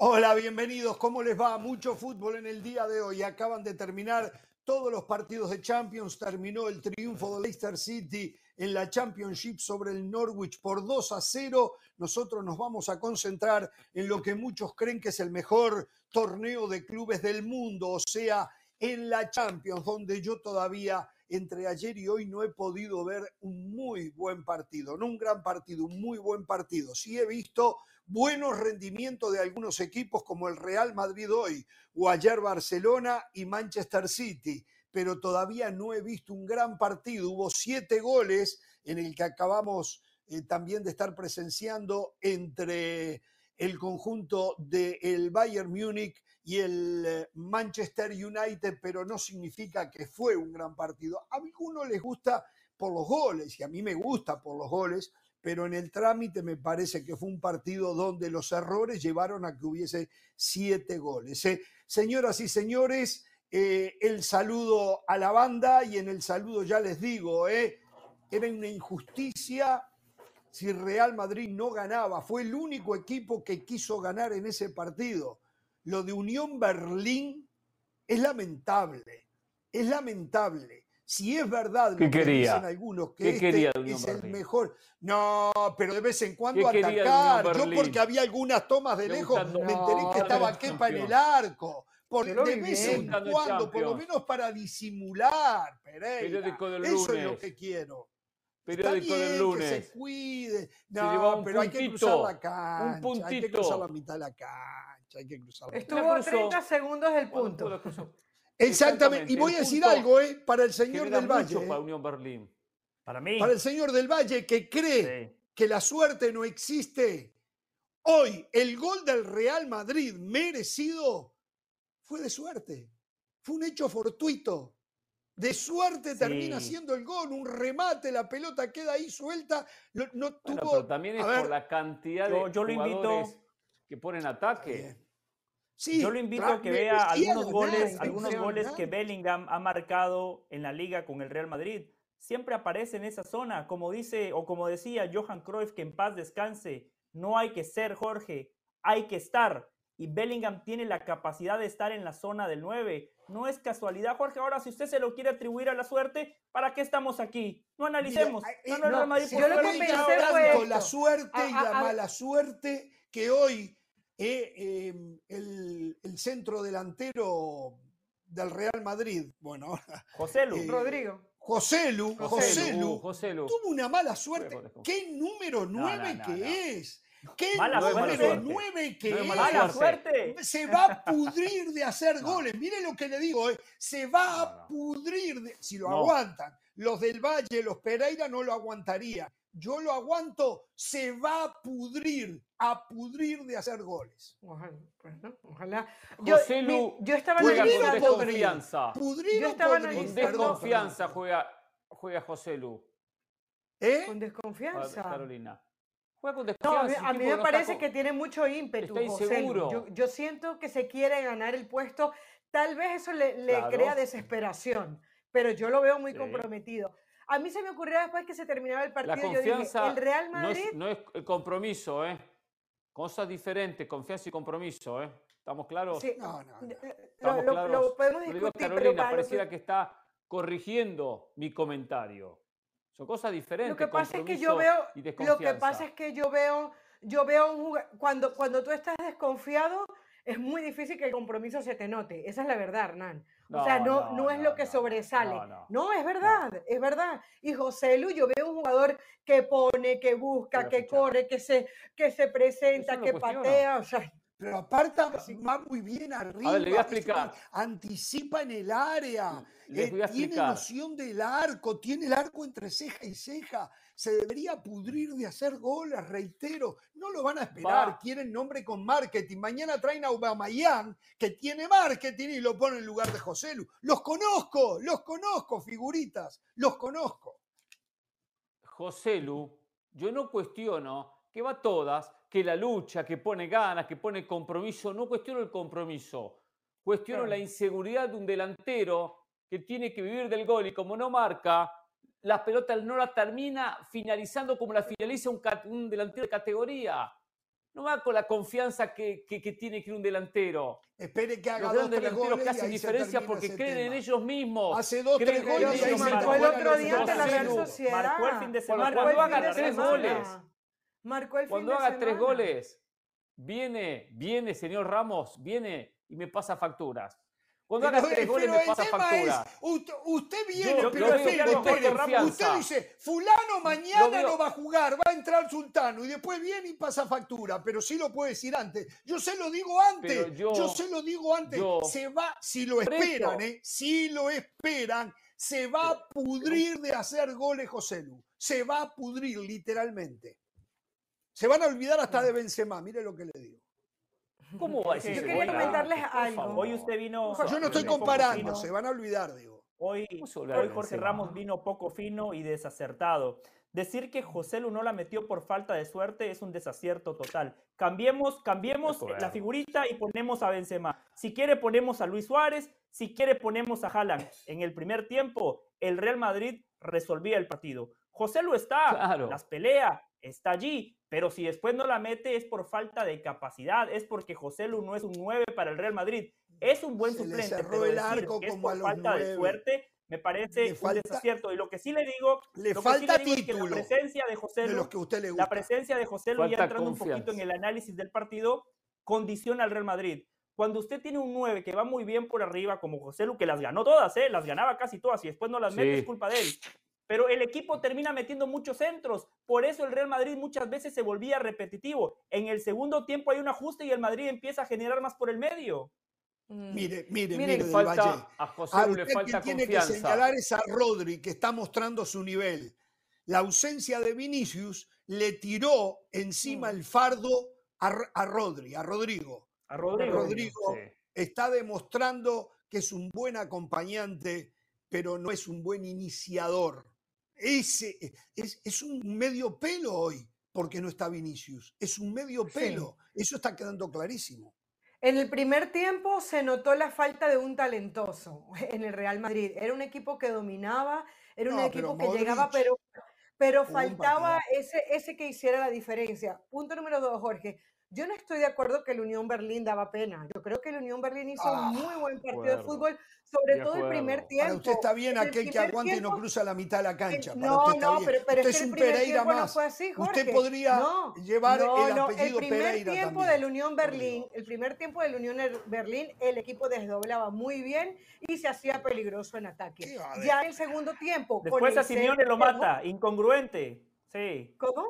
Hola, bienvenidos. ¿Cómo les va? Mucho fútbol en el día de hoy. Acaban de terminar todos los partidos de Champions. Terminó el triunfo de Leicester City en la Championship sobre el Norwich por 2 a 0. Nosotros nos vamos a concentrar en lo que muchos creen que es el mejor torneo de clubes del mundo, o sea, en la Champions, donde yo todavía entre ayer y hoy no he podido ver un muy buen partido, no un gran partido, un muy buen partido. Sí he visto buenos rendimientos de algunos equipos como el Real Madrid hoy, o ayer Barcelona y Manchester City, pero todavía no he visto un gran partido. Hubo siete goles en el que acabamos eh, también de estar presenciando entre el conjunto del Bayern Múnich y el eh, Manchester United, pero no significa que fue un gran partido. A algunos les gusta por los goles y a mí me gusta por los goles, pero en el trámite me parece que fue un partido donde los errores llevaron a que hubiese siete goles. ¿eh? Señoras y señores, eh, el saludo a la banda y en el saludo ya les digo, ¿eh? era una injusticia si Real Madrid no ganaba. Fue el único equipo que quiso ganar en ese partido. Lo de Unión Berlín es lamentable, es lamentable si es verdad lo que dicen algunos que este es el mejor, no, pero de vez en cuando atacar. Yo porque había algunas tomas de lejos me enteré que estaba Kepa en el arco. Por, de vez en cuando, por lo menos para disimular, Pereira. Eso es lo que quiero. Periódico del lunes. Que se cuide. No, pero hay que cruzar la cancha. Un puntito. Hay que cruzar la mitad de la cancha. Hay que cruzar la Estuvo a 30 segundos del punto. Exactamente. Y voy a decir algo, ¿eh? Para el señor del Valle. Para Unión Berlín. Para mí. Para el señor del Valle que cree que la suerte no existe. Hoy, el gol del Real Madrid merecido fue de suerte. Fue un hecho fortuito. De suerte termina siendo el gol, un remate, la pelota queda ahí suelta. No, tuvo. pero también es por la cantidad de yo, lo invito, que ponen ataque. Yo lo invito a que vea algunos goles, algunos goles que Bellingham ha marcado en la liga con el Real Madrid. Siempre aparece en esa zona, como dice o como decía Johan Cruyff, que en paz descanse. No hay que ser Jorge, hay que estar. Y Bellingham tiene la capacidad de estar en la zona del 9. No es casualidad, Jorge. Ahora, si usted se lo quiere atribuir a la suerte, ¿para qué estamos aquí? No analicemos. no, no, no, yo lo que pensé fue la suerte y la mala suerte que hoy eh, em, el, centro delantero del Real Madrid, bueno, José Lu, eh, Rodrigo. José Lu, José Lu, tuvo una mala suerte. ¿Qué número 9 que es? ¿Qué número 9 que es? Mala suerte. Se va a pudrir de hacer goles. Mire lo que le digo, eh. se va a pudrir de, si lo aguantan. Los del Valle, los Pereira no lo aguantaría yo lo aguanto, se va a pudrir, a pudrir de hacer goles. Ojalá. ojalá. Yo, yo estaba juega con desconfianza. Pudrir yo estaba con desconfianza juega, juega José Lu. ¿Eh? Con desconfianza. Carolina. Juega con desconfianza. a mí me parece que tiene mucho ímpetu. José yo, yo, siento que se quiere ganar el puesto. Tal vez eso le, le crea desesperación, pero yo lo veo muy comprometido. A mí se me ocurrió después que se terminaba el partido. La confianza yo el Real Madrid. No es, no compromiso, ¿eh? Cosas diferentes, confianza y compromiso, ¿eh? ¿Estamos claros? Sí. No, no, ¿Estamos lo, claros? Lo, podemos discutir. Carolina, pareciera que... está corrigiendo mi comentario. Son cosas diferentes. Lo que pasa es que yo veo. Lo que pasa es que yo veo. Yo veo un cuando, cuando tú estás desconfiado, es muy difícil que el compromiso se te note. Esa es la verdad, Hernán o sea, no, no, es lo que sobresale. No, es verdad, es verdad. Y José Lu, yo veo un jugador que pone, que busca, que corre, que se, que se presenta, que patea. O sea, pero aparte va muy bien arriba. A le voy a explicar. Anticipa en el área. Eh, tiene noción del arco, tiene el arco entre ceja y ceja. Se debería pudrir de hacer goles, reitero. No lo van a esperar. Quieren nombre con marketing. Mañana traen a Aubameyang, que tiene marketing, y lo ponen en lugar de José Lu. Los conozco, los conozco, figuritas. Los conozco. José Lu, yo no cuestiono que va todas, que la lucha, que pone ganas, que pone compromiso. No cuestiono el compromiso. Cuestiono la inseguridad de un delantero que tiene que vivir del gol y como no marca, la pelota no la termina finalizando como la finaliza un, delantero de categoría. no va con la confianza que, tiene que ir un delantero. Espere que haga dos, tres goles que hacen diferencia porque creen en ellos mismos. Hace dos, tres goles y marcó el otro día ante la Real Sociedad. Marcó el fin de semana. Cuando, haga tres goles. Marcó el Cuando haga tres goles, viene, viene, señor Ramos, viene y me pasa facturas. Cuando haga tres goles me pasa factura. usted, viene, pero espere, usted dice, fulano mañana no va a jugar, va a entrar Sultano y después viene y pasa factura, pero sí lo puede decir antes. Yo se lo digo antes, yo, se lo digo antes. se va, si lo esperan, ¿eh? si lo esperan, se va a pudrir de hacer goles José Lu. Se va a pudrir literalmente. Se van a olvidar hasta de Benzema, mire lo que le digo. ¿Cómo va a decir? Yo quería comentarles algo. Hoy usted vino. Yo no estoy comparando, se van a olvidar, digo. Hoy, hoy Jorge Ramos vino poco fino y desacertado. Decir que José Lu no la metió por falta de suerte es un desacierto total. Cambiemos, cambiemos la figurita y ponemos a Benzema. Si quiere ponemos a Luis Suárez, si quiere ponemos a Haaland. En el primer tiempo, el Real Madrid resolvía el partido. José Lu está, las pelea, está allí, pero si después no la mete es por falta de capacidad, es porque José Lu no es un 9 para el Real Madrid. Es un buen suplente, pero el arco es por falta de suerte me parece un desacierto. Y lo que sí le digo, le falta es que la presencia de José Lu, la presencia de José Lu, ya entrando un poquito en el análisis del partido, condiciona al Real Madrid. Cuando usted tiene un 9 que va muy bien por arriba, como José Lu, que las ganó todas, ¿eh? las ganaba casi todas, y después no las mete, es culpa de él pero el equipo termina metiendo muchos centros. Por eso el Real Madrid muchas veces se volvía repetitivo. En el segundo tiempo hay un ajuste y el Madrid empieza a generar más por el medio. Mm. Mire, mire, mire, del Valle. A José le falta tiene que señalar es a Rodri, que está mostrando su nivel. La ausencia de Vinicius le tiró encima mm. el fardo a, Rodri, a Rodrigo. A Rodrigo. Rodrigo está demostrando que es un buen acompañante, pero no es un buen iniciador. Ese, es, es, un medio pelo hoy, porque no está Vinicius. Es un medio pelo. Eso está quedando clarísimo. En el primer tiempo se notó la falta de un talentoso en el Real Madrid. Era un equipo que dominaba, era un equipo que llegaba, pero, pero faltaba ese, ese que hiciera la diferencia. Punto número dos, Jorge. Yo no estoy de acuerdo que el Unión Berlín daba pena. Yo creo que el Unión Berlín hizo un muy ah, buen partido de fútbol, sobre todo el primer tiempo. Para usted está bien aquel que aguante y no cruza la mitad de la cancha. no, no, pero, pero usted es, un Pereira más. usted podría llevar el apellido el primer tiempo del Unión Berlín, el primer tiempo del Unión Berlín, el equipo desdoblaba muy bien y se hacía peligroso en ataque. Ya en el segundo tiempo. Después a Simeone lo mata, incongruente. Sí. ¿Cómo?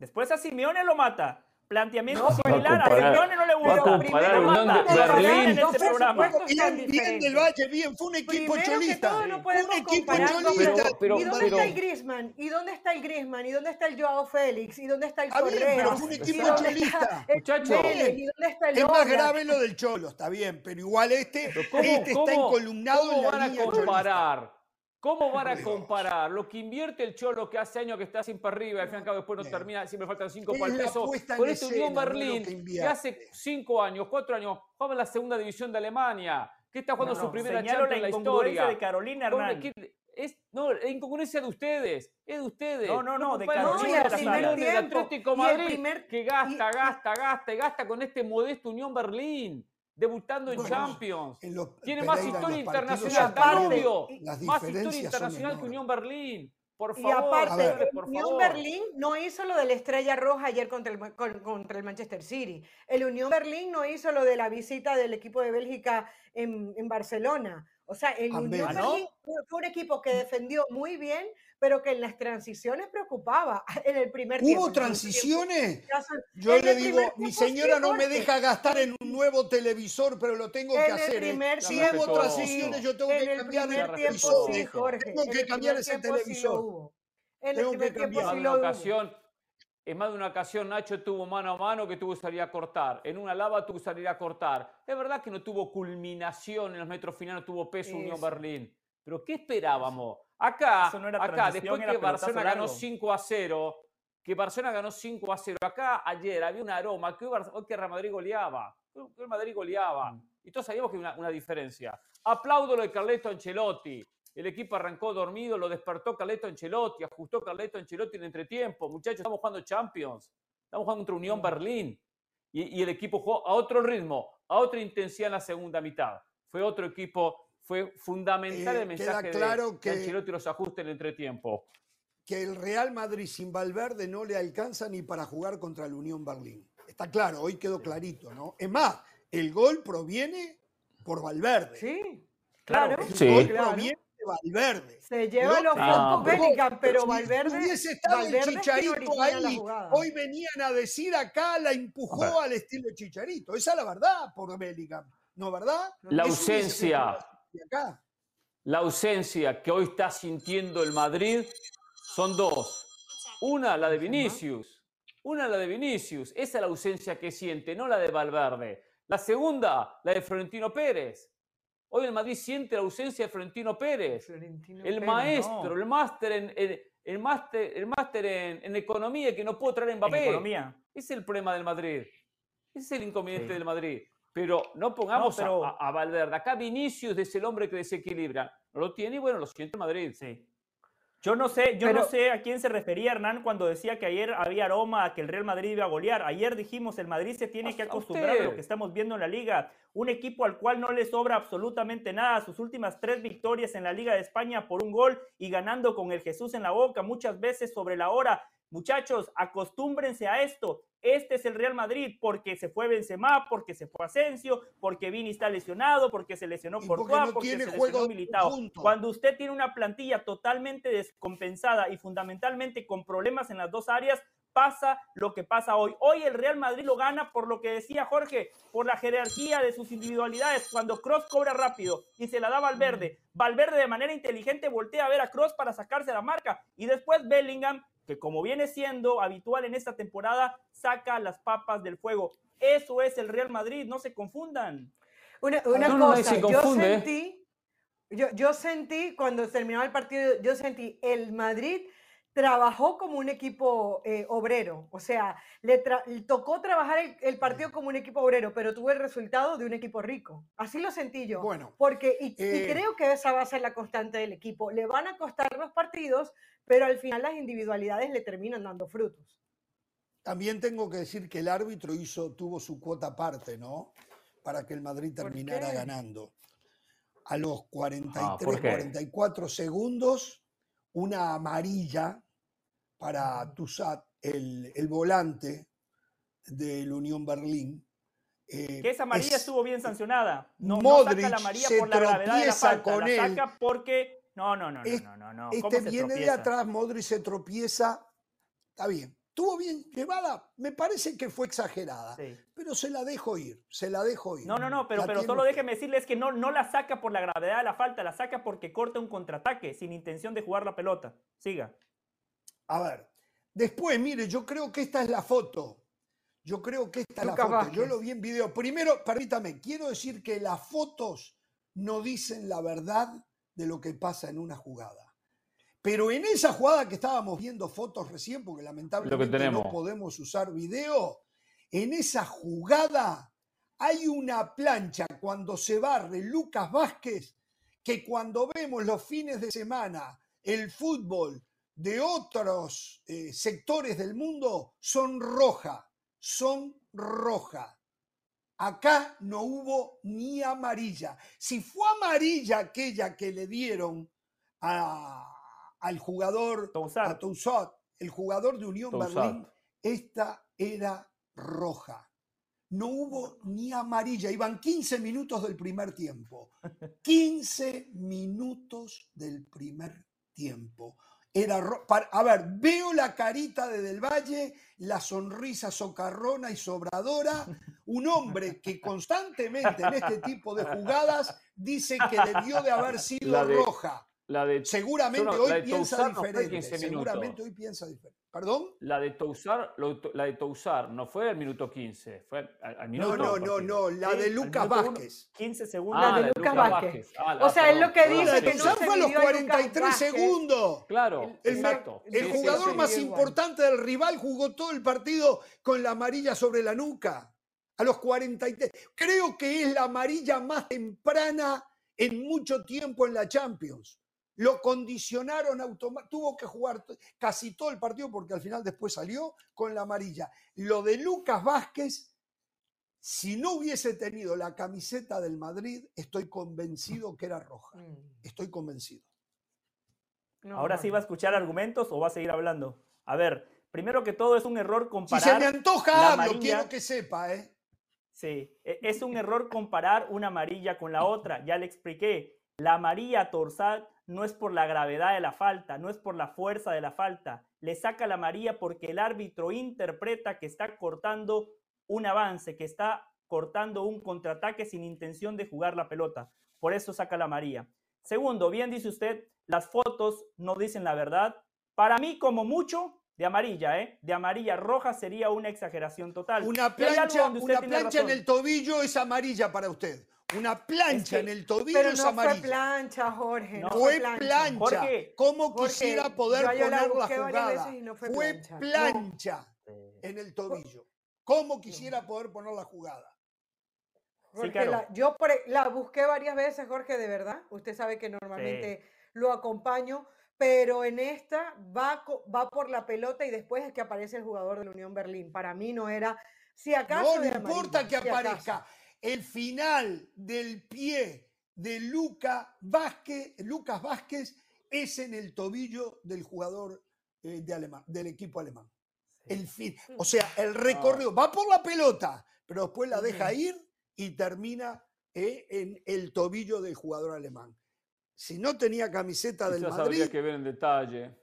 Después a Simeone lo mata planteamiento no, similar. A Simeone no le Unión Berlín. En este programa. Bien, bien del Valle, bien. Fue un equipo Primero cholista. no un equipo cholista. Pero, ¿Y dónde está el Griezmann? ¿Y dónde está el Griezmann? ¿Y dónde está el Joao Félix? ¿Y dónde está el Correa? Bien, pero fue un equipo cholista. Muchachos. ¿Y dónde está el Es más grave lo del Cholo, está bien. Pero igual este, este está encolumnado en la línea comparar? ¿Cómo van a comparar lo que invierte el Cholo que hace años que está sin para arriba y al fin y al cabo después no termina, siempre faltan cinco para el peso, con este Unión Berlín que, hace cinco años, cuatro años, juega en la segunda división de Alemania, que está jugando su primera Champions en la historia. de Carolina Hernán. Es, no, la incongruencia de ustedes, es de ustedes. No, no, no, de Carolina no, el Atlético Madrid, que gasta, gasta, gasta y gasta con este modesto Unión Berlín debutando en Champions. Tiene más historia internacional, Danubio. Más historia internacional que Unión Berlín. Por favor, y aparte, Unión Berlín no hizo lo de la Estrella Roja ayer contra el, contra el Manchester City. El Unión Berlín no hizo lo de la visita del equipo de Bélgica en, en Barcelona. O sea, el Unión Berlín fue un equipo que defendió muy bien, pero que en las transiciones preocupaba en el primer tiempo. ¿Hubo transiciones? Yo le digo, mi señora no me deja gastar en un nuevo televisor, pero lo tengo que hacer. ¿eh? Si hubo transiciones, yo tengo que cambiar el televisor. Sí. Tengo que cambiar ese televisor. En el primer tiempo sí lo ocasión, en más de una ocasión Nacho tuvo mano a mano que tuvo que salir a cortar. En una lava tuvo que salir a cortar. Es verdad que no tuvo culminación en los metros finales, no tuvo peso Unión Berlín. Pero ¿qué esperábamos? Acá, acá después que Barcelona ganó 5 a 0, que Barcelona ganó 5 a 0, acá ayer había un aroma que hoy, que Real Madrid goleaba. Que el Madrid goleaba. Mm. Y todos sabíamos que había una, una diferencia. Aplaudo lo de Carleto Ancelotti. El equipo arrancó dormido, lo despertó Carleto Ancelotti, ajustó Carleto Ancelotti en entretiempo. Muchachos, estamos jugando Champions. Estamos jugando contra Unión Berlín. Y, el equipo jugó a otro ritmo, a otra intensidad en la segunda mitad. Fue otro equipo, fue fundamental el eh, mensaje claro de, que, Ancelotti los ajustes en el entretiempo. Que el Real Madrid sin Valverde no le alcanza ni para jugar contra la Unión Berlín. Está claro, hoy quedó clarito, ¿no? Es más, el gol proviene por Valverde. Sí, claro. El gol proviene de Valverde. Se lleva los ah, Bellingham, pero Valverde. Hubiese estado el Chicharito ahí. Hoy venían a decir acá la empujó al estilo Chicharito. Esa es la verdad por Bellingham. ¿No verdad? La ausencia. La ausencia que hoy está sintiendo el Madrid son dos. Una, la de Vinicius. Una, la de Vinicius. Esa es la ausencia que siente, no la de Valverde. La segunda, la de Florentino Pérez. Hoy el Madrid siente la ausencia de Florentino Pérez. el maestro, el máster en, el, máster, el máster en, economía que no pudo traer Mbappé. economía. Ese es el problema del Madrid. Ese es el inconveniente del Madrid. Pero no pongamos A, a, Valverde. Acá Vinicius es el hombre que desequilibra. No lo tiene y bueno, lo siente Madrid. Sí. Yo no sé, yo no sé a quién se refería Hernán cuando decía que ayer había aroma a que el Real Madrid iba a golear. Ayer dijimos el Madrid se tiene que acostumbrar a lo que estamos viendo en la liga. Un equipo al cual no le sobra absolutamente nada. Sus últimas tres victorias en la Liga de España por un gol y ganando con el Jesús en la boca, muchas veces sobre la hora. Muchachos, acostúmbrense a esto. Este es el Real Madrid porque se fue Benzema, porque se fue Asensio, porque Vini está lesionado, porque se lesionó Courtois, porque, se lesionó Militao. Cuando usted tiene una plantilla totalmente descompensada y fundamentalmente con problemas en las dos áreas, pasa lo que pasa hoy. Hoy el Real Madrid lo gana por lo que decía Jorge, por la jerarquía de sus individualidades. Cuando Cross cobra rápido y se la da Valverde, Valverde de manera inteligente voltea a ver a Cross para sacarse la marca y después Bellingham que como viene siendo habitual en esta temporada, saca las papas del fuego. Eso es el Real Madrid, no se confundan. Una, cosa, yo sentí, yo, yo sentí cuando terminó el partido, yo sentí el Madrid trabajó como un equipo eh, obrero, o sea, le, tocó trabajar el, partido como un equipo obrero, pero tuvo el resultado de un equipo rico. Así lo sentí yo. Bueno, porque y, eh creo que esa va a ser la constante del equipo. Le van a costar los partidos, pero al final las individualidades le terminan dando frutos. También tengo que decir que el árbitro hizo, tuvo su cuota aparte, ¿no? Para que el Madrid terminara ganando. A los 43, ah, 44 segundos una amarilla para Tusat, el, el volante la Unión Berlín. Eh, que esa amarilla estuvo bien sancionada. No, Modric saca la amarilla por la gravedad de la falta, con la saca porque... No, no, no, no, no, no. Este viene de atrás, Modric se tropieza. Está bien. Estuvo bien llevada, me parece que fue exagerada, pero se la dejo ir, se la dejo ir. No, no, no, pero, pero solo déjeme decirles que no, no la saca por la gravedad de la falta, la saca porque corta un contraataque sin intención de jugar la pelota. Siga. A ver, después, mire, yo creo que esta es la foto. Yo creo que esta es la foto. Yo lo vi en video. Primero, permítame, quiero decir que las fotos no dicen la verdad de lo que pasa en una jugada. Pero en esa jugada que estábamos viendo fotos recién, porque lamentablemente no podemos usar video, en esa jugada hay una plancha cuando se barre Lucas Vázquez, que cuando vemos los fines de semana el fútbol de otros eh, sectores del mundo, son roja, son roja. Acá no hubo ni amarilla. Si fue amarilla aquella que le dieron a, al jugador, a el jugador de Unión Berlín, esta era roja. No hubo ni amarilla, iban 15 minutos del primer tiempo. 15 minutos del primer tiempo. Era a ver, veo la carita de Del Valle, la sonrisa socarrona y sobradora, un hombre que constantemente en este tipo de jugadas dice que debió de haber sido roja seguramente hoy piensa diferente. seguramente hoy piensa diferente. ¿Perdón? La de Tousar, la de Tousar no fue al minuto 15, fue al, minuto. No, no, no, no, la de Lucas Vázquez. 15 segundos. la de, Lucas, Vázquez. Ah, o sea, es lo que dice. La de Tousar fue a los 43 segundos. Claro, el, exacto. El jugador más importante del rival jugó todo el partido con la amarilla sobre la nuca. A los 43. Creo que es la amarilla más temprana en mucho tiempo en la Champions lo condicionaron automáticamente, tuvo que jugar casi todo el partido porque al final después salió con la amarilla. Lo de Lucas Vázquez, si no hubiese tenido la camiseta del Madrid, estoy convencido que era roja. Mm. Estoy convencido. Ahora sí va a escuchar argumentos o va a seguir hablando. A ver, primero que todo es un error comparar. Si se me antoja, hablo, quiero que sepa, ¿eh? Sí, e, es un error comparar una amarilla con la otra. Ya le expliqué. La amarilla torsal no es por la gravedad de la falta, no es por la fuerza de la falta. Le saca la amarilla porque el árbitro interpreta que está cortando un avance, que está cortando un contraataque sin intención de jugar la pelota. Por eso saca la amarilla. Segundo, bien dice usted, las fotos no dicen la verdad. Para mí, como mucho, de amarilla, ¿eh? De amarilla roja sería una exageración total. Una plancha, una plancha en el tobillo es amarilla para usted. Una plancha en el tobillo pero no Fue plancha, Jorge. No fue plancha. ¿Cómo quisiera poder poner la, jugada? fue, plancha, en el tobillo. ¿Cómo quisiera poder poner la jugada? yo la busqué varias veces, Jorge, de verdad. Usted sabe que normalmente lo acompaño, pero en esta va, va por la pelota y después es que aparece el jugador de la Unión Berlín. Para mí no era, si acaso... No, importa que aparezca. El final del pie de Luca Vázquez, Lucas Vázquez es en el tobillo del jugador eh, de alemán, del equipo alemán. El fin, o sea, el recorrido va por la pelota, pero después la deja ir y termina eh, en el tobillo del jugador alemán. Si no tenía camiseta del Madrid. habría que ver en detalle.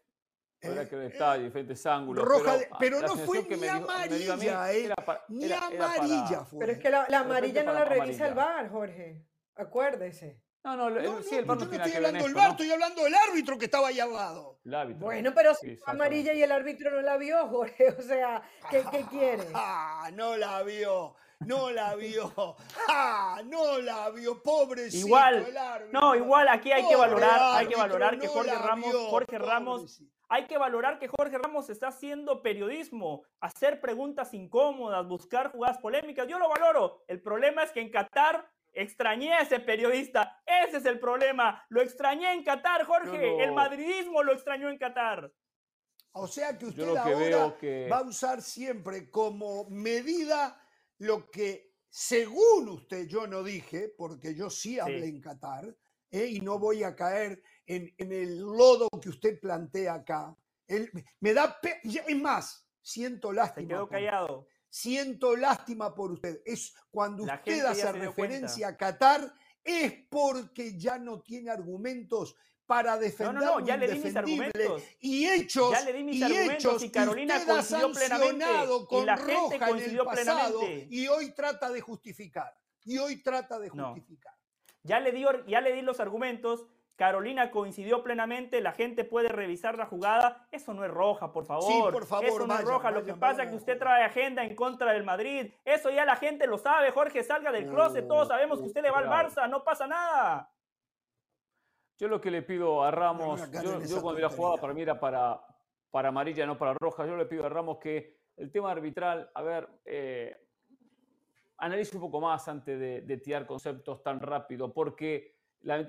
Habría que ver detalle, diferentes ángulos. Roja pero, no fue ni amarilla, eh, ni amarilla fue. Pero es que la, amarilla no la revisa el VAR, Jorge. Acuérdese. No, no, no, sí, el VAR no, yo no estoy hablando del VAR, estoy hablando del árbitro que estaba ahí al lado. El árbitro. Bueno, pero si amarilla y el árbitro no la vio, Jorge. O sea, ¿qué, qué quiere? Ah, no la vio no la vio. ¡Ah! No la vio, pobrecito. Igual, no, igual aquí hay que valorar, hay que valorar que Jorge Ramos, Jorge Ramos, hay que valorar que Jorge Ramos está haciendo periodismo, hacer preguntas incómodas, buscar jugadas polémicas. Yo lo valoro. El problema es que en Qatar extrañé a ese periodista. Ese es el problema. Lo extrañé en Qatar, Jorge. El madridismo lo extrañó en Qatar. O sea que usted ahora va a usar siempre como medida lo que, según usted, yo no dije, porque yo sí hablé en Qatar, ¿eh? y no voy a caer en, el lodo que usted plantea acá. me da, es más, siento lástima. Se quedó callado. Siento lástima por usted. Es cuando usted hace referencia a Qatar, es porque ya no tiene argumentos para defender no, no, ya le di mis argumentos. y hechos ya le di mis argumentos y Carolina coincidió plenamente con y la gente coincidió plenamente y hoy trata de justificar y hoy trata de justificar ya le di ya le di los argumentos Carolina coincidió plenamente, la gente puede revisar la jugada. Eso no es roja, por favor. Sí, por favor. Eso no es roja. lo que pasa es que usted trae agenda en contra del Madrid. Eso ya la gente lo sabe. Jorge, salga del closet. Todos sabemos que usted le va al Barça. No pasa nada. Yo lo que le pido a Ramos, yo, cuando la jugada para mí era para, para amarilla, no para roja, yo le pido a Ramos que el tema arbitral, a ver, eh, analice un poco más antes de, tirar conceptos tan rápido, porque,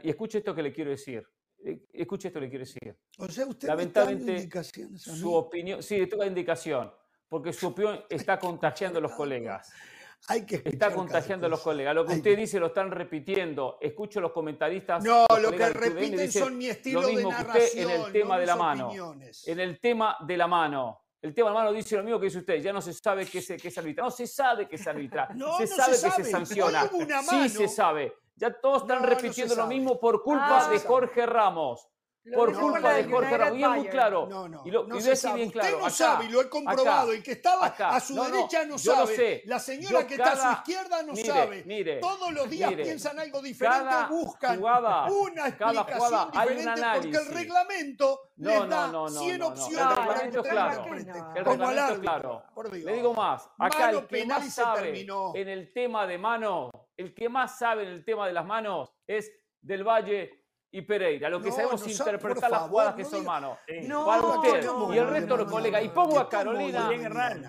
y escuche esto que le quiero decir, eh, escuche esto que le quiero decir. O sea, usted Lamentablemente, indicaciones su opinión, sí, esto es indicación, porque su opinión está contagiando a los colegas. Hay que Está contagiando a los colegas. Lo que usted dice lo están repitiendo. Escucho los comentaristas. No, lo que repiten son mi estilo lo mismo de Que usted en el tema de la mano. En el tema de la mano. El tema de la mano dice lo mismo que dice usted. Ya no se sabe qué es, qué es arbitrar. No se sabe qué es arbitrar. se, sabe que se sanciona. Sí se sabe. Ya todos están repitiendo lo mismo por culpa ah, de Jorge Ramos por culpa de Jorge Ramos. Y es muy claro. No, no, y lo, no y se bien claro. Usted no sabe, y lo he comprobado. el que estaba a su derecha no, sabe. Lo sé. La señora que está a su izquierda no sabe. Mire, Todos los días piensan algo diferente, buscan una explicación diferente porque el reglamento les da 100 opciones para que claro. El reglamento es claro. Le digo más. Acá el que más sabe en el tema de mano, el que más sabe en el tema de las manos es del Valle y Pereira. Lo que sabemos interpretar las jugadas que son manos. No, usted y el resto de los colegas. Y pongo a Carolina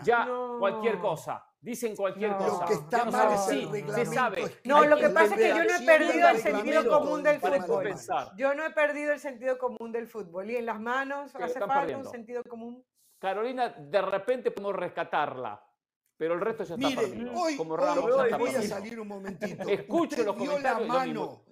ya cualquier cosa. dicen cualquier cosa. Lo que está mal es el reglamento. Se sabe. No, lo que pasa es que yo no he perdido el sentido común del fútbol. Yo no he perdido el sentido común del fútbol. Y en las manos hace falta un sentido común. Carolina, de repente podemos rescatarla. Pero el resto ya está Mire, perdido. Hoy, Como hoy, voy a salir un momentito. Escuche los comentarios. La mano,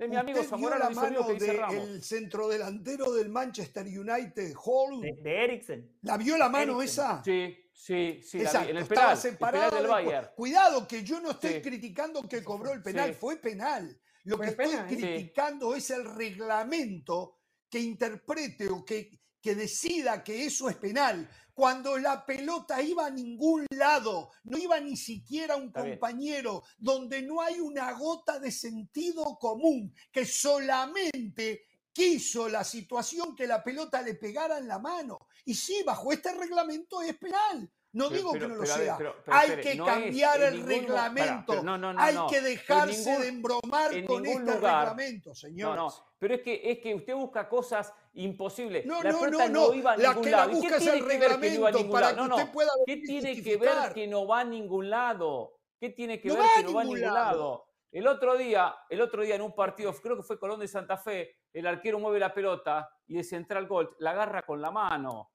de mi amigo Zamorano la mano del centrodelantero del Manchester United, Hall. De, de Eriksen. ¿La vio la mano esa? Sí, sí, sí. Exacto, en el estaba penal, separado el penal del Bayern. Cuidado, que yo no estoy Sí. criticando que cobró el penal, Sí. fue penal. Lo Fue que estoy. Sí. criticando es el reglamento que interprete o que, que decida que eso es penal. Cuando la pelota iba a ningún lado, no iba ni siquiera a un Está bien. compañero, donde no hay una gota de sentido común, que solamente quiso la situación que la pelota le pegara en la mano. Y sí, bajo este reglamento es penal. No digo pero- que no lo pero sea. pero- hay que no cambiar el ningún reglamento. no, no, no, hay no. que dejarse ningún- de embromar con este lugar. reglamento, No, señores. no, pero es que, es que usted busca cosas imposibles. No, la no, no, no. iba a La ningún que la lado. ¿Y qué busca es tiene el que ver que no iba a reglamento ningún para lado? que No, usted no. pueda ¿Qué tiene que ver que no va a ningún lado? ¿Qué tiene que No ver que no va a ningún lado. El otro día, el otro día en un partido, creo que fue Colón de Santa Fe, el arquero mueve la pelota y de central gol la agarra con la mano.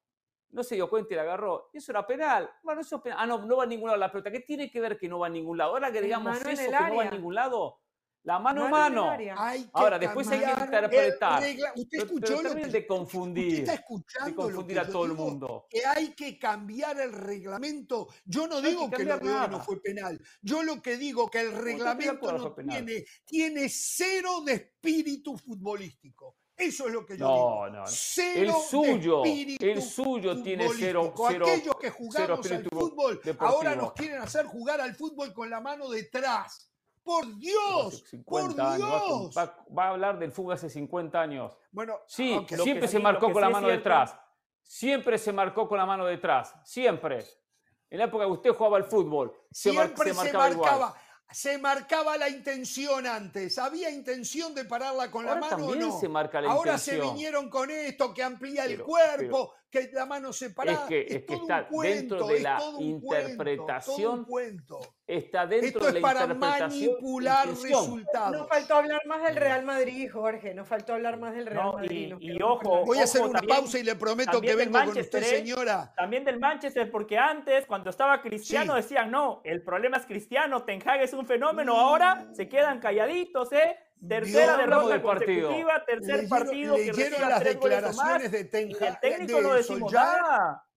No se dio cuenta y la agarró. Eso era penal. Bueno, eso es penal. Ah, no, no va a ningún lado la pelota. ¿Qué tiene que ver que no va a ningún lado? Ahora agregamos mano en eso que no va a ningún lado. La mano a Mano que Ahora, después hay que interpretar. regla- Usted escuchó pero lo que de confundir, Usted está de escuchando lo confundir que a todo el mundo. Que hay que cambiar el reglamento. Yo no digo que que, lo cambiar de hoy no fue penal. Yo lo que digo que el reglamento no tiene, tiene cero de espíritu futbolístico. Eso es lo que yo No, digo. no, no. Cero El suyo, el suyo tiene cero, cero, Aquellos que jugamos al fútbol deportivo. ahora nos quieren hacer jugar al fútbol con la mano detrás. Por Dios, por 50 años, va con- Dios. Va, va a hablar del fútbol hace 50 años. Bueno, Sí, siempre que se sí- marcó con la mano detrás. Siempre se marcó con la mano detrás. Siempre. En la época que usted jugaba al fútbol, se, mar- Siempre se se marcaba, marcaba, igual. Se marcaba la intención antes. ¿Había intención de pararla con Ahora la mano o también no? se marca la Ahora se vinieron con esto, que amplía el cuerpo, que la mano Es separada. que, es que todo un está dentro de es la todo un cuento, interpretación. todo un cuento. Está dentro Esto de es la para interpretación. manipular intención. resultados. Nos faltó hablar más del Real Madrid, Jorge. Nos faltó hablar más del Real No, Madrid. y- ojo, Voy a hacer Ojo, una también- pausa y le prometo que vengo con usted, ¿eh? señora. También del Manchester, porque antes, cuando estaba Cristiano, Sí. decían, no, el problema es Cristiano, Ten Hag es un fenómeno. Ahora se quedan calladitos, ¿eh? Tercera derrota del partido. consecutiva, tercer Leyeron- partido que leyeron reciba las tres declaraciones de Ten y Hag- técnico no de decimos Solskjaer. nada.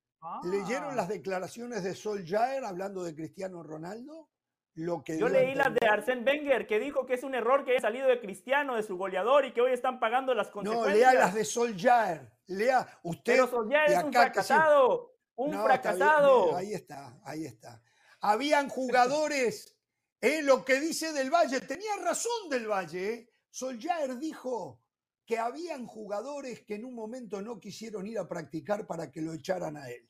¿Leyeron Ah. las declaraciones de Solskjaer hablando de Cristiano Ronaldo? Lo que Yo leí las de. Arsène Wenger, que dijo que es un error que haya salido de Cristiano, de su goleador, y que hoy están pagando las No, consecuencias. lea las de Solskjaer. Lea usted. Pero de es un sí- fracasado, un No, está bien, fracasado. Ahí está, ahí está. Habían jugadores, lo que dice Del Valle, tenía razón Del Valle. Eh. Solskjaer dijo que habían jugadores que en un momento no quisieron ir a practicar para que lo echaran a él.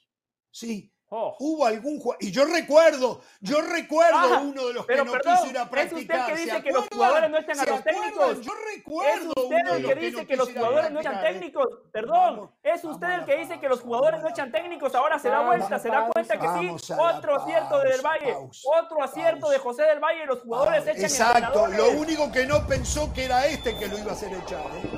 Sí, Oh, hubo algún jugador. Y yo recuerdo, yo recuerdo Ah, uno de los que no perdón, quiso ir a es usted practicar. que ¿se dice que los jugadores no echan a ¿Se los técnicos. Yo Es recuerdo usted uno de el que dice que los jugadores no echan practicar, técnicos. Perdón, es usted el que dice que los jugadores no echan técnicos. Ahora se da vuelta, se da cuenta que sí. Otro acierto de Del Valle. Otro acierto de. José Del Valle. Los jugadores echan Exacto, lo único que no pensó que era este que lo iba a hacer echar. ¿eh?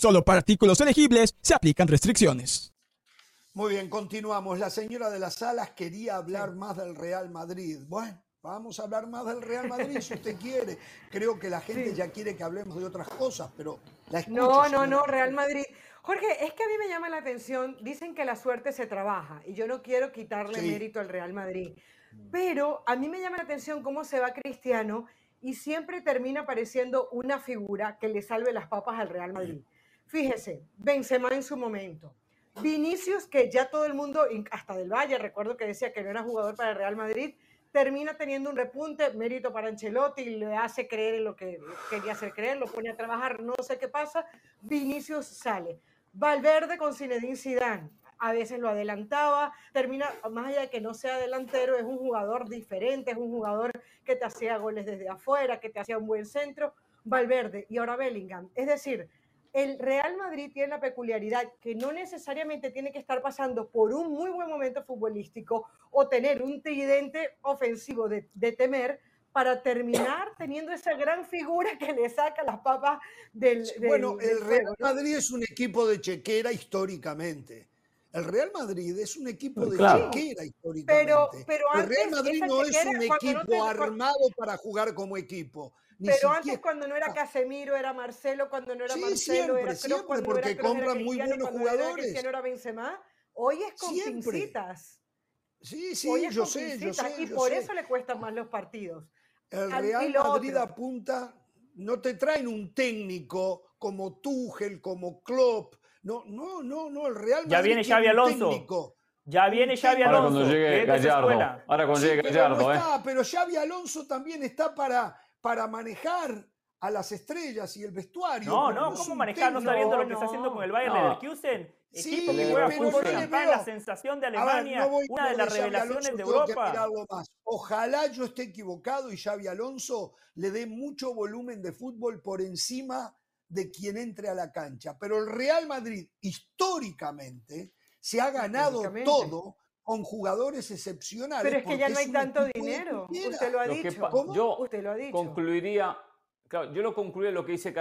Solo para artículos elegibles se aplican restricciones. Muy bien, continuamos. La señora de las Salas quería hablar más del Real Madrid. Bueno, vamos a hablar más del Real Madrid si usted quiere. Creo que la gente ya quiere que hablemos de otras cosas, pero la escucho, No, no, no, Real Madrid. Jorge, es que a mí me llama la atención, dicen que la suerte se trabaja y yo no quiero quitarle mérito al Real Madrid, pero a mí me llama la atención cómo se va Cristiano y siempre termina apareciendo una figura que le salve las papas al Real Madrid. Fíjese, Benzema en su momento. Vinicius, que ya todo el mundo, hasta del Valle, recuerdo que decía que no era jugador para el Real Madrid, termina teniendo un repunte, mérito para Ancelotti, le hace creer en lo que quería hacer creer, lo pone a trabajar, no sé qué pasa, Vinicius sale. Valverde con Zinedine Zidane, a veces lo adelantaba, termina, más allá de que no sea delantero, es un jugador diferente, es un jugador que te hacía goles desde afuera, que te hacía un buen centro, Valverde y ahora Bellingham. Es decir, el Real Madrid tiene la peculiaridad que no necesariamente tiene que estar pasando por un muy buen momento futbolístico o tener un tridente ofensivo de, temer para terminar teniendo esa gran figura que le saca las papas del... bueno, el Real Madrid es un equipo de chequera históricamente. El Real Madrid es un equipo de chequera históricamente. Pero, pero el Real Madrid no es un equipo armado para jugar como equipo. Pero antes cuando no era Casemiro era Marcelo, cuando no era Marcelo siempre, era siempre, cuando porque compran muy buenos jugadores. Era era Benzema, hoy es con pincitas. Sí, sí, yo sé, yo sé. Y por eso le cuestan más los partidos. El Real Madrid apunta, no te traen un técnico como Tuchel, como Klopp, no, no, no, no, el Real Madrid Ya viene Xavi Alonso. Ya viene Xavi Alonso. Ahora cuando llegue Gallardo. Ahora cuando llegue Gallardo, ¿eh? pero Xavi Alonso también está para, para manejar a las estrellas y el vestuario. No, no, ¿cómo manejar? ¿No está viendo lo que está haciendo con el Bayern no. Leverkusen? Sí, equipo que juega fútbol la sensación de Alemania, una de las revelaciones de Europa. Ojalá yo esté equivocado y Xavi Alonso le dé mucho volumen de fútbol por encima de quien entre a la cancha. Pero el Real Madrid históricamente se ha ganado todo con jugadores excepcionales. Pero es que ya no hay tanto dinero. Usted lo ha dicho. Yo Usted lo ha dicho. concluiría, claro, yo lo concluyo lo que dice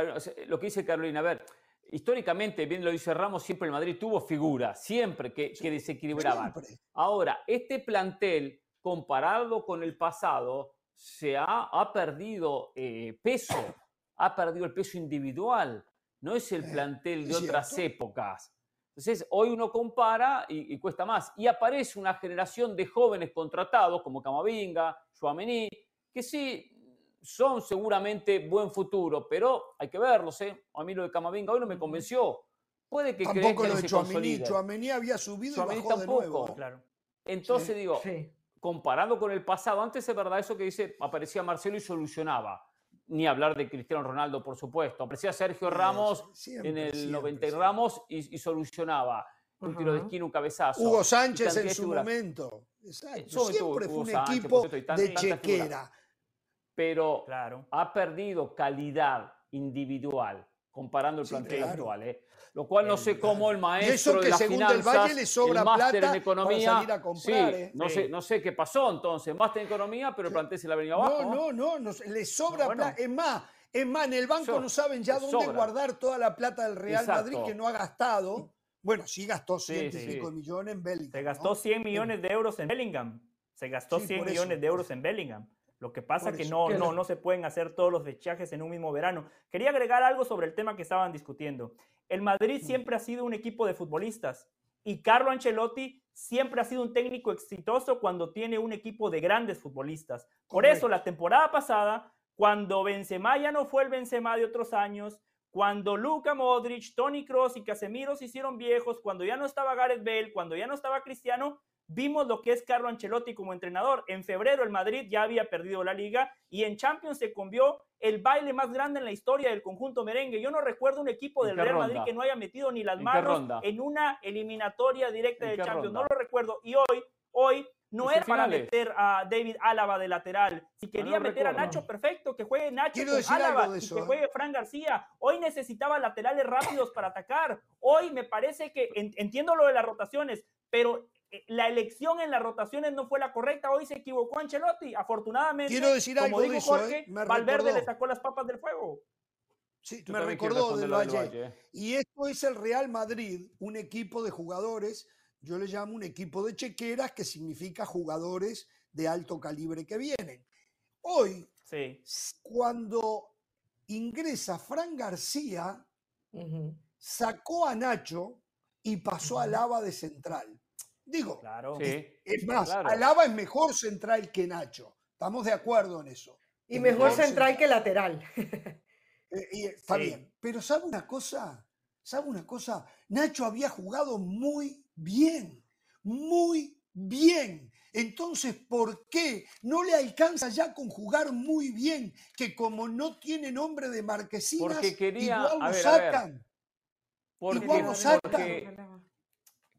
lo que dice Carolina. A ver, históricamente, bien lo dice Ramos, siempre el Madrid tuvo figuras, siempre que, que desequilibraban. Ahora, este plantel, comparado con el pasado, se ha, ha perdido eh, peso ha perdido el peso individual, no es el plantel de otras épocas. Entonces, hoy uno compara y, cuesta más. Y aparece una generación de jóvenes contratados como Camavinga, Chouameni, que sí son seguramente buen futuro, pero hay que verlos. ¿eh? A mí lo de Camavinga hoy no me convenció. Puede que Tampoco lo de Chouameni. Chouameni había subido y bajó tampoco. de nuevo. Claro. Entonces digo, comparando con el pasado, antes es verdad eso que dice, aparecía Marcelo y solucionaba ni hablar de Cristiano Ronaldo, por supuesto. Aparecía Sergio Ramos en el 90 y Ramos y, solucionaba un tiro de esquina, un cabezazo. Hugo Sánchez en su momento. Exacto. Siempre fue un equipo de chequera. Pero ha perdido calidad individual comparando el plantel actual. ¿eh? Lo cual no sé cómo el maestro de las finanzas, el, Valle le sobra máster en economía, a comprar, ¿eh? no, Sé, no sé qué pasó entonces, máster en economía, pero el plantel se la venía abajo. No, no, no, le sobra plata. Es más, es más, en el banco no saben ya dónde guardar toda la plata del Real Madrid que no ha gastado. Bueno, sí gastó 105 millones en Bellingham. Se gastó 100 millones de euros en Bellingham. Se gastó 100 millones de euros en Bellingham. Lo que pasa es que no, no, no se pueden hacer todos los fichajes en un mismo verano. Quería agregar algo sobre el tema que estaban discutiendo. El Madrid siempre ha sido un equipo de futbolistas y Carlo Ancelotti siempre ha sido un técnico exitoso cuando tiene un equipo de grandes futbolistas. Por eso la temporada pasada, cuando Benzema ya no fue el Benzema de otros años, cuando Luka Modric, Tony Kroos y Casemiro se hicieron viejos, cuando ya no estaba Gareth Bale, cuando ya no estaba Cristiano, Vimos lo que es Carlo Ancelotti como entrenador. En febrero el Madrid ya había perdido la liga y en Champions se convió el baile más grande en la historia del conjunto merengue. Yo no recuerdo un equipo del Real Madrid que no haya metido ni las manos en una eliminatoria directa de Champions. No lo recuerdo. Y hoy, hoy no es para meter a David Álava de lateral. Si quería meter a Nacho, perfecto, que juegue Nacho con Álava y que juegue ¿eh? Fran García. Hoy necesitaba laterales rápidos para atacar. Hoy me parece que entiendo lo de las rotaciones, pero la elección en las rotaciones no fue la correcta. Hoy se equivocó Ancelotti. Afortunadamente, Quiero decir como dijo Jorge, ¿eh? Valverde le sacó las papas del fuego. Sí, me recordó del Valle. ¿eh? Y esto es el Real Madrid, un equipo de jugadores Yo le llamo un equipo de chequeras que significa jugadores de alto calibre que vienen. Hoy, cuando ingresa Fran García, sacó a Nacho y pasó a Lava de central. Digo, claro. es, más, Alaba es mejor central que Nacho. Estamos de acuerdo en eso. Y mejor, central, que lateral. Eh, y, está bien. Pero ¿sabe una cosa? ¿Sabe una cosa? Nacho había jugado muy bien, muy bien. Entonces, ¿por qué no le alcanza ya con jugar muy bien? Que como no tiene nombre de marquesinas, porque quería, igual lo sacan. igual lo sacan.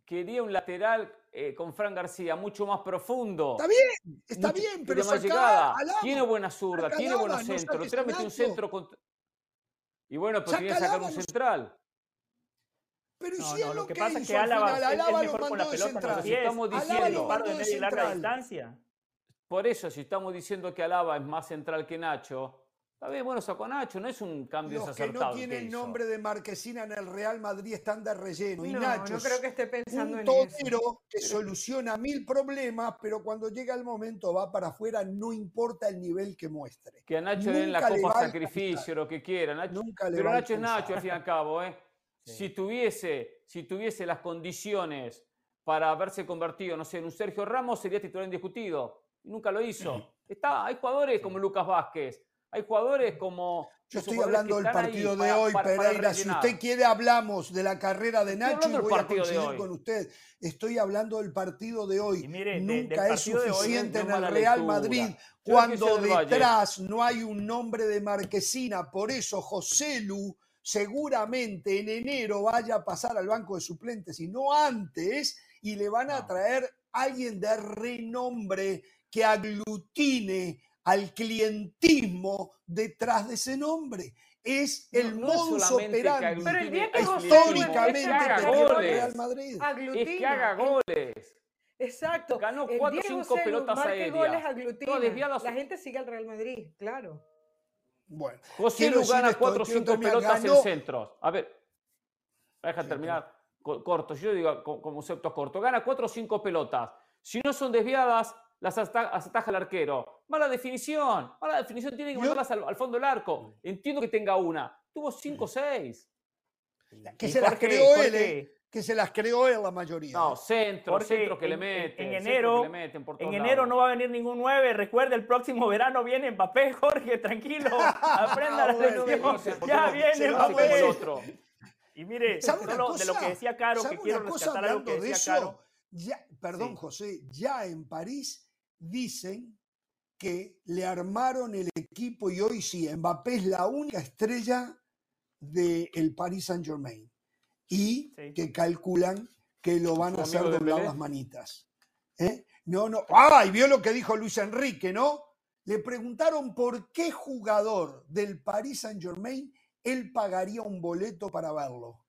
quería un lateral eh, con Fran García mucho más profundo. Está bien, está bien, pero más llegada. tiene buena zurda, tiene buenos centros. No un centro Y bueno, pero tiene que sacar un central. Pero no, no, lo, que, pasa es que Álava, es, es mejor con la pelota los Estamos diciendo de media y larga distancia. Por eso, si estamos diciendo que Alaba es más central que Nacho, está bien, bueno, sacó a Nacho, no es un cambio Los que no tienen el nombre de Marquesina en el Real Madrid están de relleno. Y Nacho no creo que esté pensando un totero que soluciona mil problemas, pero cuando llega el momento va para afuera, no importa el nivel que muestre. Que a Nacho le den la copa sacrificio, lo que quiera. Nacho, Nunca le pero Nacho es Nacho, al fin y al cabo, ¿eh? Si, tuviese, si tuviese las condiciones para haberse convertido, no sé, en un Sergio Ramos, sería titular indiscutido. nunca lo hizo. Está, hay jugadores como Lucas Vázquez, hay jugadores como... Yo estoy hablando del partido de hoy, Pereira. si usted quiere, hablamos de la carrera de Nacho y voy a coincidir con usted. Estoy hablando del partido de hoy. Nunca es suficiente en el Real Madrid cuando detrás no hay un nombre de Marquesina. Por eso José Lu seguramente en enero vaya a pasar al banco de suplentes y no antes, y le van a traer alguien de renombre que aglutine al clientismo detrás de ese nombre. Es el no, modus operandi Pero el día que históricamente que Real Madrid. Es que haga goles. Exacto. Ganó cuatro o cinco pelotas aéreas. Goles, La gente sigue al Real Madrid, claro. Bueno, José Lu gana cuatro o cinco pelotas en centros. A ver, deja terminar corto. Yo digo como conceptos corto. Gana cuatro o cinco pelotas. Si no son desviadas, las ataja el arquero. Mala definición. Mala definición. Tiene que mandarlas al, fondo del arco. Entiendo que tenga una. Tuvo cinco o seis. Que se las creó él. ¿eh? que se las creó él la mayoría. No, centro, centro que le meten. En, enero, en enero no va a venir ningún 9. Recuerda, el próximo verano viene Mbappé, Jorge, tranquilo. Aprenda la lección. ya viene Mbappé. Otro. Y mire, solo de lo que decía Caro, que quiero rescatar algo que decía Caro. Ya, perdón, José, ya en París dicen que le armaron el equipo y hoy sí, Mbappé es la única estrella del Paris Saint-Germain y que calculan que lo van a hacer doblar las manitas. ¿eh? No, no. ¡Ah! Y vio lo que dijo Luis Enrique, ¿no? Le preguntaron por qué jugador del Paris Saint Germain él pagaría un boleto para verlo.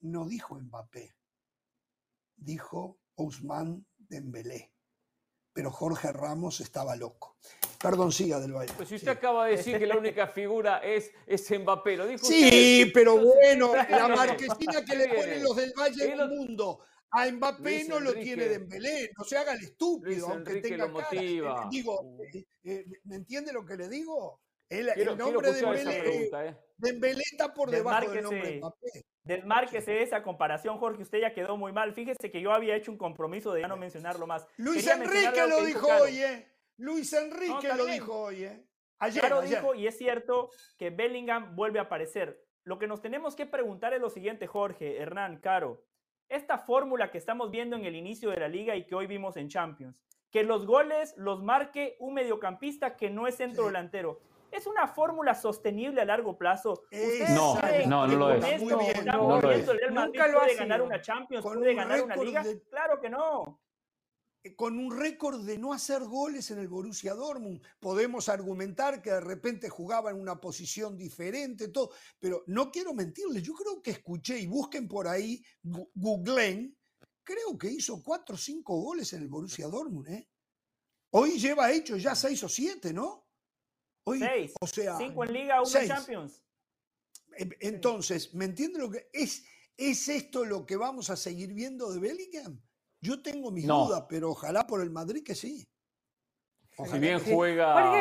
No dijo Mbappé, dijo Ousmane Dembélé. Pero Jorge Ramos estaba loco. Perdón, siga del Valle. Pues si usted acaba de decir que la única figura es, es Mbappé, lo dijo Sí, pero bueno, la marquesina que le ponen los del Valle del mundo a Mbappé no lo tiene Dembélé, no se haga el estúpido, aunque tenga lo motiva. Digo, uh. eh, eh, ¿me entiende lo que le digo? El, nombre de Dembélé, eh. Dembélé está por debajo del nombre de Mbappé. Desmárquese esa comparación, Jorge. Usted ya quedó muy mal. Fíjese que yo había hecho un compromiso de ya no mencionarlo más. Luis Enrique lo dijo hoy, ¿eh? Luis Enrique lo dijo hoy, ¿eh? Ayer, claro dijo, y es cierto que Bellingham vuelve a aparecer. Lo que nos tenemos que preguntar es lo siguiente, Jorge, Hernán, Caro. Esta fórmula que estamos viendo en el inicio de la liga y que hoy vimos en Champions, que los goles los marque un mediocampista que no es centro delantero. ¿Es una fórmula sostenible a largo plazo? no, no, no lo es. no, lo es. Nunca lo puede ganar una Champions, puede ganar una liga. Claro que no. Eh, con un récord de no hacer goles en el Borussia Dortmund. Podemos argumentar que de repente jugaba en una posición diferente, todo, pero no quiero mentirles, yo creo que escuché y busquen por ahí, googleen, creo que hizo cuatro o cinco goles en el Borussia Dortmund. ¿eh? Hoy lleva hecho ya seis o siete, ¿no? Hoy, seis. O sea, cinco en Liga, uno en Champions. Entonces, ¿me entiende lo que es? ¿Es esto lo que vamos a seguir viendo de Bellingham? Yo tengo mis dudas, pero ojalá por el Madrid que sí. si bien juega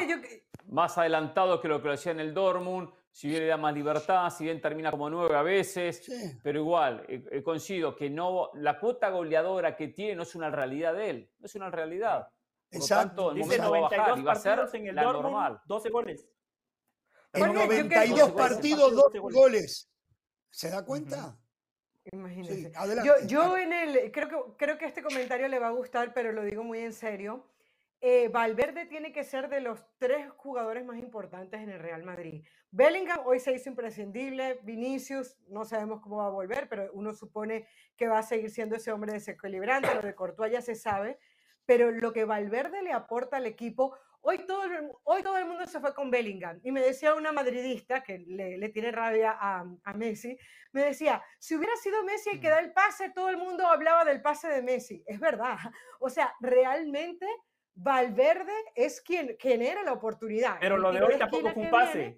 más adelantado que lo que lo hacía en el Dortmund, si bien le da más libertad, si bien termina como nueve a veces, pero igual, he coincido que no, la cuota goleadora que tiene no es una realidad de él, no es una realidad. Exacto. Dice 92 partidos en el Dortmund, normal. 12 goles. En 92 partidos, 12 goles. ¿Se da cuenta? Imagínense. yo, en el, creo que, creo que este comentario le va a gustar, pero lo digo muy en serio. Eh, Valverde tiene que ser de los tres jugadores más importantes en el Real Madrid. Bellingham hoy se hizo imprescindible, Vinicius no sabemos cómo va a volver, pero uno supone que va a seguir siendo ese hombre desequilibrante, lo de Courtois ya se sabe, pero lo que Valverde le aporta al equipo, hoy todo el, hoy todo el mundo se fue con Bellingham y me decía una madridista que le, tiene rabia a, a, Messi, me decía, si hubiera sido Messi el que da el pase, todo el mundo hablaba del pase de Messi, es verdad, o sea, realmente Valverde es quien genera la oportunidad. Pero lo de hoy tampoco fue un pase.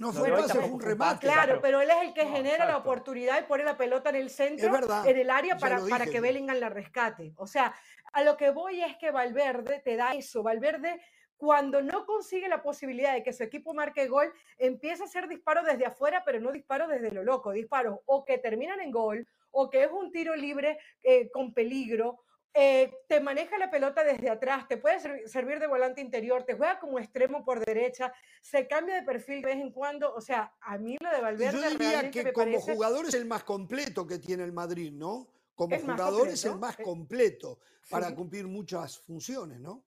No fue un pase, fue un remate. Claro, pero él es el que genera la oportunidad y pone la pelota en el centro, en el área para, para que Bellingham la rescate. O sea, a lo que voy es que Valverde te da eso. Valverde cuando no consigue la posibilidad de que su equipo marque gol, empieza a hacer disparos desde afuera, pero no disparos desde lo loco, disparos o que terminan en gol, o que es un tiro libre eh, con peligro, eh, te maneja la pelota desde atrás, te puede servir de volante interior, te juega como extremo por derecha, se cambia de perfil de vez en cuando. O sea, a mí lo de Valverde. Yo diría que como jugador es el más completo que tiene el Madrid, ¿no? Como jugador es el más completo para cumplir muchas funciones, ¿no?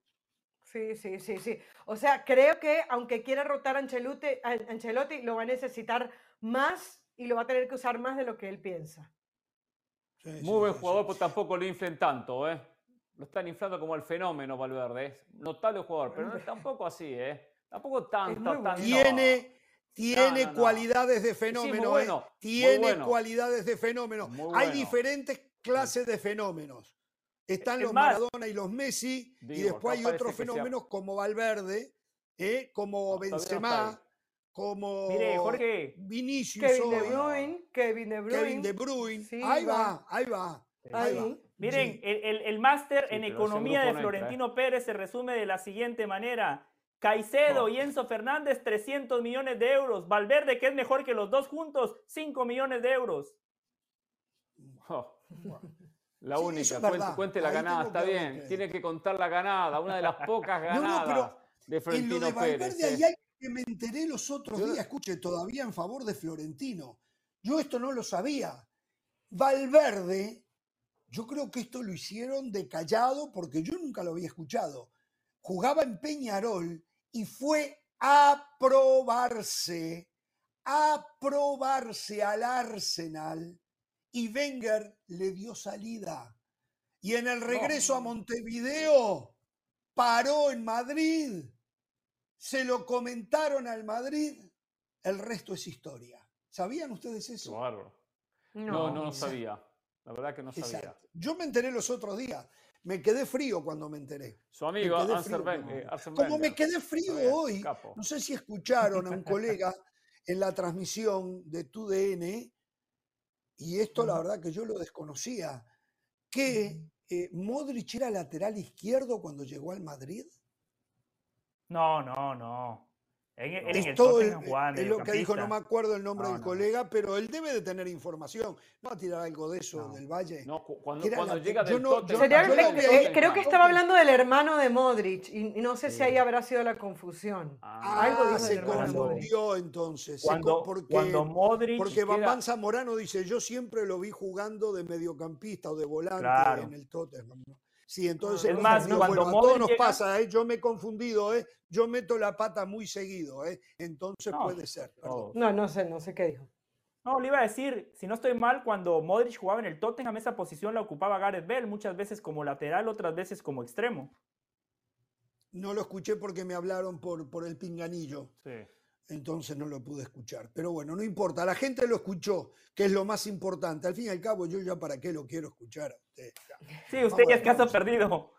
Sí, sí, sí, sí. O sea, creo que aunque quiera rotar a Ancelotti, Ancelotti, lo va a necesitar más y lo va a tener que usar más de lo que él piensa. Muy buen jugador, pero tampoco lo inflen tanto, ¿eh? Lo están inflando como el fenómeno Valverde. Notable jugador, pero no, tampoco así, ¿eh? Tampoco tanto, tanto. Tiene, tiene cualidades de fenómeno, ¿eh? Tiene cualidades de fenómeno. Hay diferentes clases de fenómenos. Están los Maradona y los Messi, y después hay otros fenómenos como Valverde, ¿eh? como Benzema, como Mire, Jorge. Vinicius Kevin De Bruyne, Kevin De Bruyne. Kevin De Bruyne. ahí va, ahí va. Ahí. Miren, el, el, máster en economía de Florentino ¿eh? Pérez se resume de la siguiente manera. Caicedo y Enzo Fernández, 300 millones de euros. Valverde, que es mejor que los dos juntos, 5 millones de euros. La única, cuente, la ganada, está bien. Tiene que contar la ganada, una de las pocas ganadas de Florentino Pérez. ¿eh? Me enteré los otros días, escuche, todavía en favor de Florentino. Yo esto no lo sabía. Valverde, yo creo que esto lo hicieron de callado porque yo nunca lo había escuchado. Jugaba en Peñarol y fue a probarse, a probarse al Arsenal y Wenger le dio salida. Y en el regreso a Montevideo paró en Madrid se lo comentaron al Madrid, el resto es historia. ¿Sabían ustedes eso? Claro. No, no, no sabía. La verdad que no sabía. Yo me enteré los otros días. Me quedé frío cuando me enteré. Su amigo eh, Como me quedé frío hoy, no sé si escucharon a un colega en la transmisión de TUDN, y esto la verdad que yo lo desconocía, que eh, Modric era lateral izquierdo cuando llegó al Madrid. No, no, no. En, es todo el, es lo que dijo, no me acuerdo el nombre del colega, pero él debe de tener información. ¿No va a tirar algo de eso del Valle? No, cuando, llega del Creo que estaba hablando del hermano de Modric y, no sé si ahí habrá sido la confusión. Ah, algo se confundió entonces. Cuando, porque, cuando Modric Porque Bambán Zamorano dice, yo siempre lo vi jugando de mediocampista o de volante en el Tottenham. Sí, entonces es más, cuando a todos nos pasa, ¿eh? yo me he confundido, ¿eh? yo meto la pata muy seguido, ¿eh? entonces puede ser. No, no sé, no sé qué dijo. No, le iba a decir, si no estoy mal, cuando Modric jugaba en el Tottenham, esa posición la ocupaba Gareth Bell, muchas veces como lateral, otras veces como extremo. No lo escuché porque me hablaron por, por el pinganillo. Sí entonces no lo pude escuchar. Pero bueno, no importa, la gente lo escuchó, que es lo más importante. Al fin y al cabo, yo ya para qué lo quiero escuchar a usted. Sí, usted ya es caso perdido.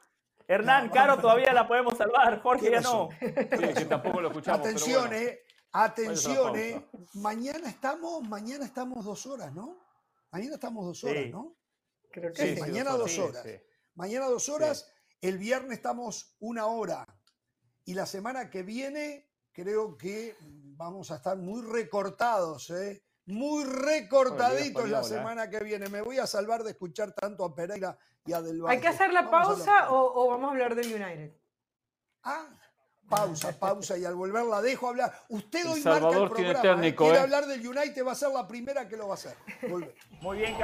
Hernán, Caro, todavía la podemos salvar, Jorge ya no. Sí, que tampoco lo escuchamos. Atención, eh, atención, eh. Mañana estamos, mañana estamos dos horas, ¿no? Mañana estamos dos horas, ¿no? Creo que sí, mañana dos horas. Mañana dos horas, el viernes estamos una hora. Y la semana que viene creo que vamos a estar muy recortados, ¿eh? muy recortaditos la semana que viene. Me voy a salvar de escuchar tanto a Pereira y a Del Valle. ¿Hay que hacer la pausa o, vamos a hablar del United? Ah, pausa, pausa y al volver la dejo hablar. Usted hoy marca el programa. ¿eh? Quiere ¿eh? hablar del United, va a ser la primera que lo va a hacer. Muy bien,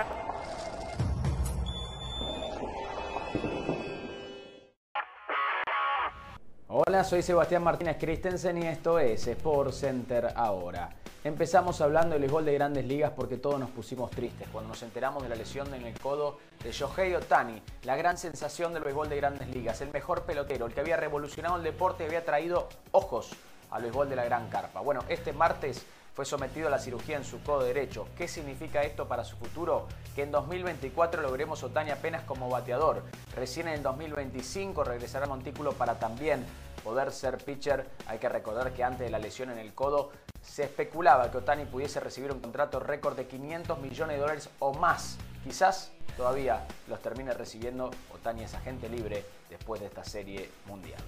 Hola, soy Sebastián Martínez Christensen y esto es Sport Center ahora. Empezamos hablando del béisbol de grandes ligas porque todos nos pusimos tristes cuando nos enteramos de la lesión en el codo de Shohei Otani, la gran sensación del béisbol de grandes ligas, el mejor pelotero, el que había revolucionado el deporte y había traído ojos al béisbol de la gran carpa. Bueno, este martes fue sometido a la cirugía en su codo derecho. ¿Qué significa esto para su futuro? Que en 2024 logremos Otani apenas como bateador. Recién en 2025 regresará a Montículo para también poder ser pitcher. Hay que recordar que antes de la lesión en el codo se especulaba que Otani pudiese recibir un contrato récord de 500 millones de dólares o más. Quizás todavía los termine recibiendo. Otani es agente libre después de esta serie mundial.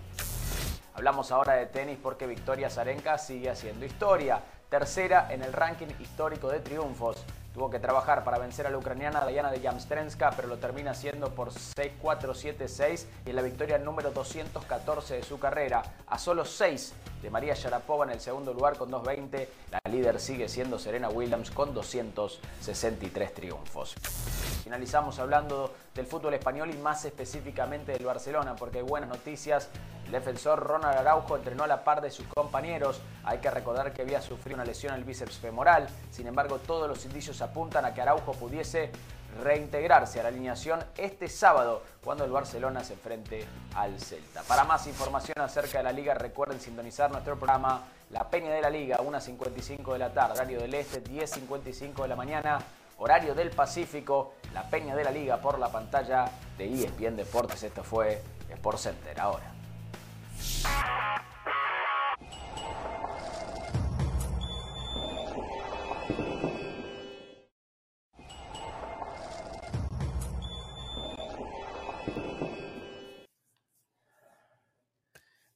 Hablamos ahora de tenis porque Victoria Zarenka sigue haciendo historia tercera en el ranking histórico de triunfos. Tuvo que trabajar para vencer a la ucraniana Diana de Jamstrenska, pero lo termina haciendo por 6-4-7-6 y en la victoria número 214 de su carrera. A solo 6 de María Sharapova en el segundo lugar con 2.20. La líder sigue siendo Serena Williams con 263 triunfos. Finalizamos hablando del fútbol español y más específicamente del Barcelona, porque hay buenas noticias el defensor Ronald Araujo entrenó a la par de sus compañeros. Hay que recordar que había sufrido una lesión el bíceps femoral. Sin embargo, todos los indicios apuntan a que Araujo pudiese reintegrarse a la alineación este sábado cuando el Barcelona se enfrente al Celta. Para más información acerca de la liga, recuerden sintonizar nuestro programa La Peña de la Liga, 1.55 de la tarde, horario del Este, 10.55 de la mañana, horario del Pacífico, La Peña de la Liga por la pantalla de ESPN Deportes. Esto fue Sport Center. Ahora.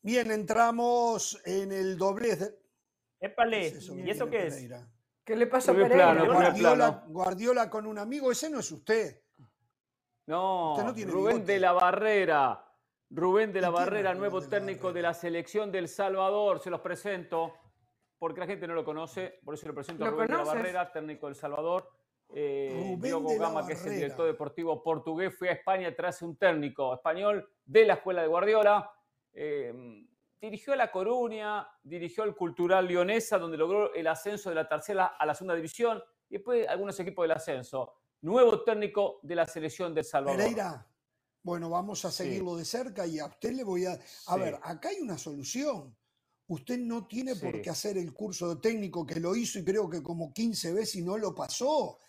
Bien, entramos en el doblez. Épale, ¿y eso qué es? ¿Qué le pasa a Pereira? Guardiola, Guardiola, con un amigo, ese no es usted. No, Rubén de la Barrera. Rubén de la Barrera, nuevo técnico de la selección del Salvador. Se los presento porque la gente no lo conoce, por eso lo presento a Rubén de la Barrera, técnico del Salvador. Eh, Diogo Gama, que es el director deportivo portugués, fue a España tras un técnico español de la escuela de Guardiola. Eh, dirigió a La Coruña, dirigió al Cultural Leonesa, donde logró el ascenso de la tercera a la segunda división, y después algunos equipos del ascenso. Nuevo técnico de la selección del Salvador. Pereira, bueno, vamos a seguirlo de cerca y a usted le voy a... A ver, acá hay una solución. Usted no tiene por qué hacer el curso de técnico que lo hizo y creo que como 15 veces y no lo pasó.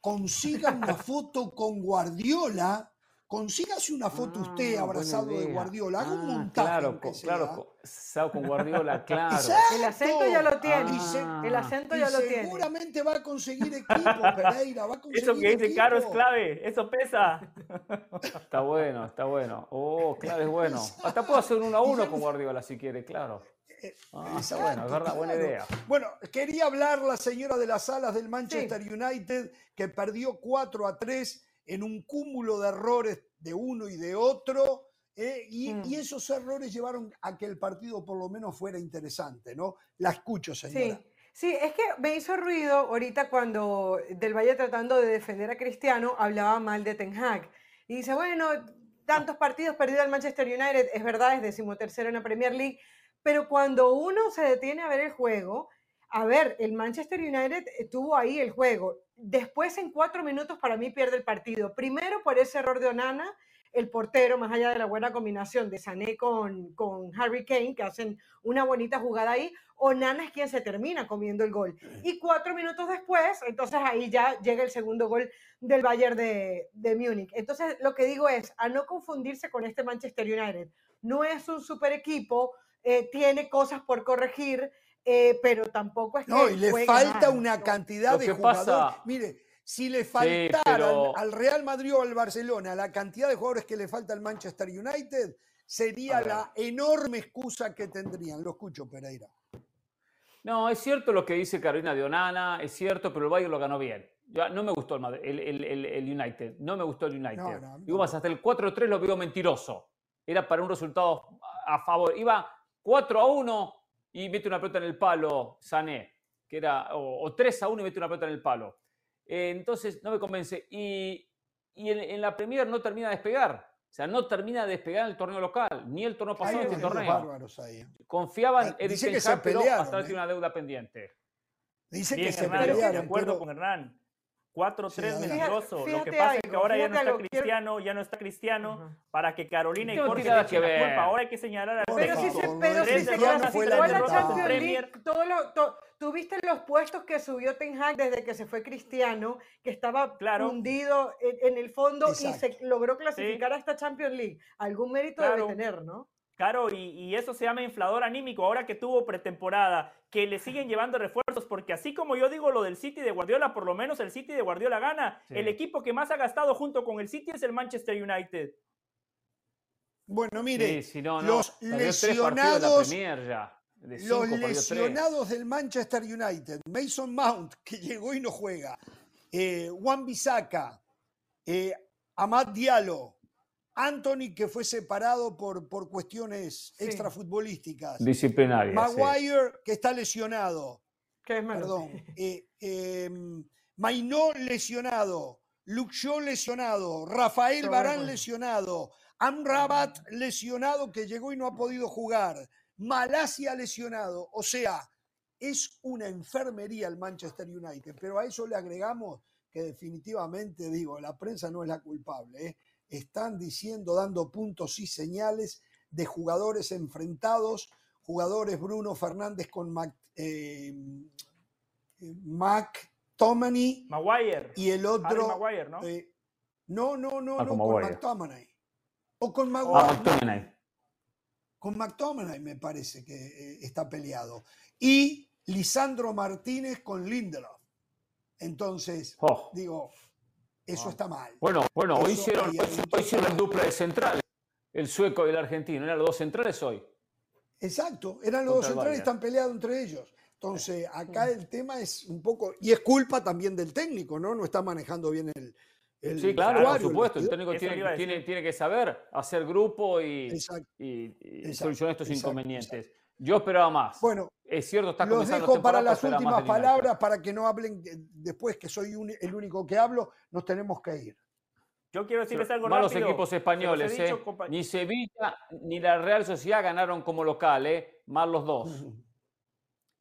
Consiga una foto con Guardiola consígase una foto usted ah, abrazado de Guardiola, haga un ah, montaje. Claro, claro, con Guardiola, claro. el acento ya lo tiene. el acento ya lo tiene. Seguramente va a conseguir equipo, Pereira. Va a conseguir eso que dice Caro es clave, eso pesa. Está bueno, está bueno. Oh, claro, es bueno. Hasta puedo hacer uno a uno con Guardiola si quiere, claro. Eh, ah, está bueno, es verdad, buena idea. Bueno, quería hablar la señora de las alas del Manchester United que perdió 4 a 3 en un cúmulo de errores de uno y de otro, eh, mm. y, esos errores llevaron a que el partido por lo menos fuera interesante, ¿no? La escucho, señora. Sí. Sí, es que me hizo ruido ahorita cuando Del Valle tratando de defender a Cristiano hablaba mal de Ten Hag. Y dice, bueno, tantos partidos perdidos al Manchester United, es verdad, es decimotercero en la Premier League, pero cuando uno se detiene a ver el juego, a ver, el Manchester United tuvo ahí el juego. Después, en cuatro minutos, para mí pierde el partido. Primero, por ese error de Onana, el portero, más allá de la buena combinación de Sané con, con Harry Kane, que hacen una bonita jugada ahí, Onana es quien se termina comiendo el gol. Y cuatro minutos después, entonces ahí ya llega el segundo gol del Bayern de, de Múnich. Entonces, lo que digo es, a no confundirse con este Manchester United. No es un super equipo, eh, tiene cosas por corregir, eh, pero tampoco es que. No, y le falta una cantidad de jugadores. Mire, Si le faltaran al Real Madrid o al Barcelona la cantidad de jugadores que le falta al Manchester United, sería la enorme excusa que tendrían. Lo escucho, Pereira. No, es cierto lo que dice Carolina de Onana, es cierto, pero el Bayern lo ganó bien. no me gustó el, el, United, no me gustó el United. Digo más, hasta el 4-3 lo veo mentiroso. Era para un resultado a favor. Iba 4 a 1 y mete una pelota en el palo, Sané, que era, o, 3 a 1 y mete una pelota en el palo. Eh, entonces, no me convence. Y, en, la Premier no termina de despegar. O sea, no termina de despegar el torneo local, ni el torneo pasado, ni el torneo. Confiaban en Dice que se pero hasta ¿eh? tiene una deuda pendiente. Dice que se pelearon. De acuerdo con Hernán. 4-3 mentiroso. Lo que pasa es que ahora ya no está Cristiano, ya no está Cristiano, para que Carolina y Jorge le que la culpa. Ahora hay que señalar al Pero si se, pero si se clasificó a la Champions League, todo lo, tuviste los puestos que subió Ten Hag desde que se fue Cristiano, que estaba hundido en, el fondo y se logró clasificar a esta Champions League. Algún mérito debe tener, ¿no? Claro, y, eso se llama inflador anímico. Ahora que tuvo pretemporada, que le siguen llevando refuerzos, porque así como yo digo lo del City de Guardiola, por lo menos el City de Guardiola gana. El equipo que más ha gastado junto con el City es el Manchester United. Bueno, mire, los lesionados, los lesionados del Manchester United, Mason Mount, que llegó y no juega, eh, Juan Bisaca, eh, Amad Diallo, Anthony, que fue separado por, por cuestiones extrafutbolísticas. Disciplinarias. Maguire, que está lesionado. ¿Qué es Perdón. Eh, em, Mainó lesionado. Luke lesionado. Rafael Barán lesionado. Amrabat lesionado, que llegó y no ha podido jugar. Malasia lesionado. O sea, es una enfermería el Manchester United. Pero a eso le agregamos que definitivamente, digo, la prensa no es la culpable. ¿eh? Están diciendo, dando puntos y señales de jugadores enfrentados, jugadores Bruno Fernández con Mac, eh, McTominay Maguire. y el otro... Maguire, ¿no? Eh, no, no, no, ah, no, con McTominay. O con ah, Maguire. Con McTominay me parece que eh, está peleado. Y Lisandro Martínez con Lindelof. Entonces, oh. digo, eso está mal. Bueno, bueno, hoy hicieron, hoy, hicieron el dupla de centrales, el sueco y el argentino. Eran los dos centrales hoy. Exacto, eran los dos centrales y están peleados entre ellos. Entonces, acá el tema es un poco, y es culpa también del técnico, ¿no? No está manejando bien el... el sí, claro, por supuesto. El técnico tiene, tiene, que saber hacer grupo y, y, solucionar estos inconvenientes. Yo esperaba más. Bueno, es cierto, está los dejo para las últimas palabras para que no hablen después que soy el único que hablo, nos tenemos que ir. Yo quiero decirles algo Malos equipos españoles, ¿eh? Ni Sevilla ni la Real Sociedad ganaron como local, ¿eh? Más los dos.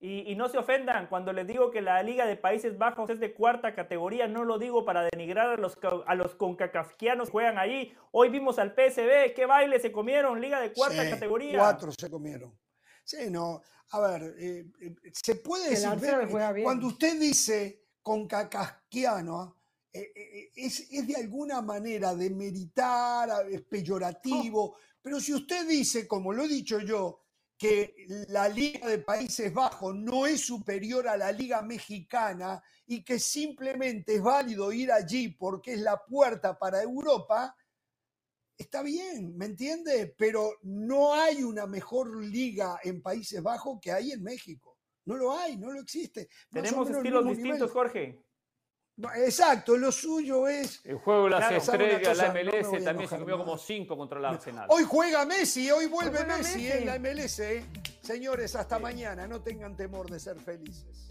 Y, no se ofendan, cuando les digo que la Liga de Países Bajos es de cuarta categoría, no lo digo para denigrar a los, a los concacafquianos que juegan allí. Hoy vimos al PSB, qué baile se comieron, Liga de cuarta categoría. Cuatro se comieron. Sí, no. A ver, eh, eh, se puede decir. cuando usted dice con cacasquiano, eh, es, de alguna manera de meritar, es peyorativo. Oh. Pero si usted dice, como lo he dicho yo, que la Liga de Países Bajos no es superior a la Liga Mexicana y que simplemente es válido ir allí porque es la puerta para Europa, está bien, ¿me entiende? Pero no hay una mejor liga en Países Bajos que hay en México. No lo hay, no lo existe. Tenemos estilos distintos, Jorge. exacto, lo suyo es. El juego de las estrellas, la MLS también se comió como cinco contra el Arsenal. Hoy juega Messi, hoy vuelve Messi, en la MLS. ¿eh? Señores, hasta mañana. No tengan temor de ser felices.